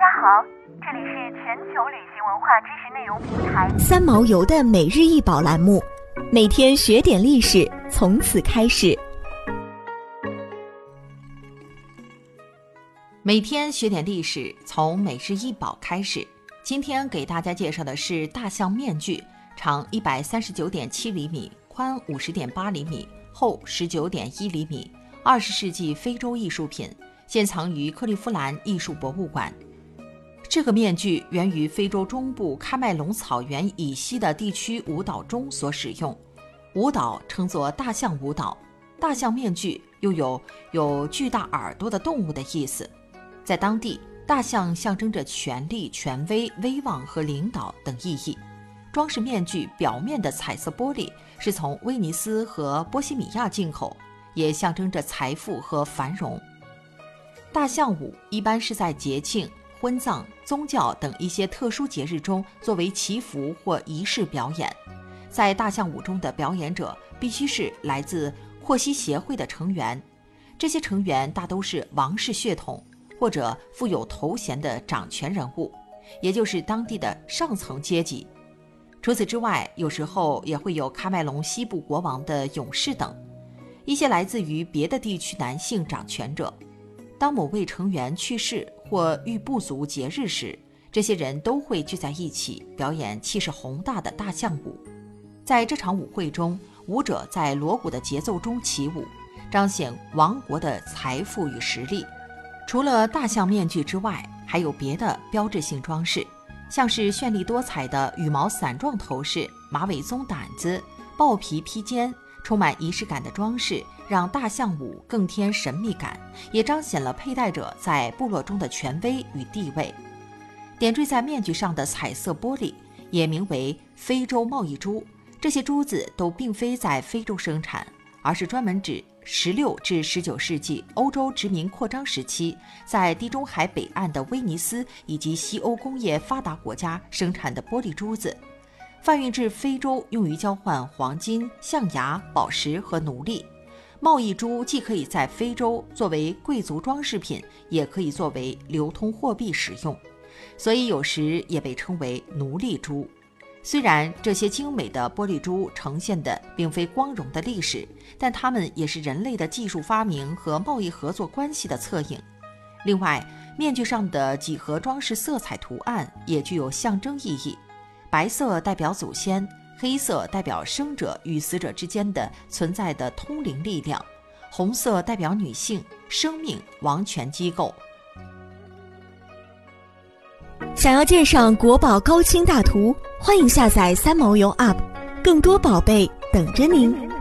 家好，这里是全球旅行文化知识内容平台三毛游的每日一宝栏目，每天学点历史，从此开始。每天学点历史，从每日一宝开始。今天给大家介绍的是大象面具，长一百三十九点七厘米，宽五十点八厘米，厚十九点一厘米，二十世纪非洲艺术品，现藏于克利夫兰艺术博物馆。这个面具源于非洲中部喀麦隆草原以西的地区舞蹈中所使用，舞蹈称作大象舞蹈。大象面具又有有巨大耳朵的动物的意思，在当地，大象象征着权力、权威、威望和领导等意义。装饰面具表面的彩色玻璃是从威尼斯和波西米亚进口，也象征着财富和繁荣。大象舞一般是在节庆。婚葬、宗教等一些特殊节日中，作为祈福或仪式表演。在大象舞中的表演者必须是来自霍希协会的成员，这些成员大都是王室血统或者富有头衔的掌权人物，也就是当地的上层阶级。除此之外，有时候也会有喀麦隆西部国王的勇士等一些来自于别的地区男性掌权者。当某位成员去世或遇不足节日时，这些人都会聚在一起表演气势宏大的大象舞。在这场舞会中，舞者在锣鼓的节奏中起舞，彰显王国的财富与实力。除了大象面具之外，还有别的标志性装饰，像是绚丽多彩的羽毛伞状头饰、马尾棕胆子、豹皮披肩。充满仪式感的装饰让大象舞更添神秘感，也彰显了佩戴者在部落中的权威与地位。点缀在面具上的彩色玻璃也名为非洲贸易珠，这些珠子都并非在非洲生产，而是专门指16至19世纪欧洲殖民扩张时期在地中海北岸的威尼斯以及西欧工业发达国家生产的玻璃珠子。贩运至非洲，用于交换黄金、象牙、宝石和奴隶。贸易珠既可以在非洲作为贵族装饰品，也可以作为流通货币使用，所以有时也被称为奴隶珠。虽然这些精美的玻璃珠呈现的并非光荣的历史，但它们也是人类的技术发明和贸易合作关系的侧影。另外，面具上的几何装饰色彩图案也具有象征意义。白色代表祖先，黑色代表生者与死者之间的存在的通灵力量，红色代表女性、生命、王权机构。想要鉴赏国宝高清大图，欢迎下载三毛游 App，更多宝贝等着您。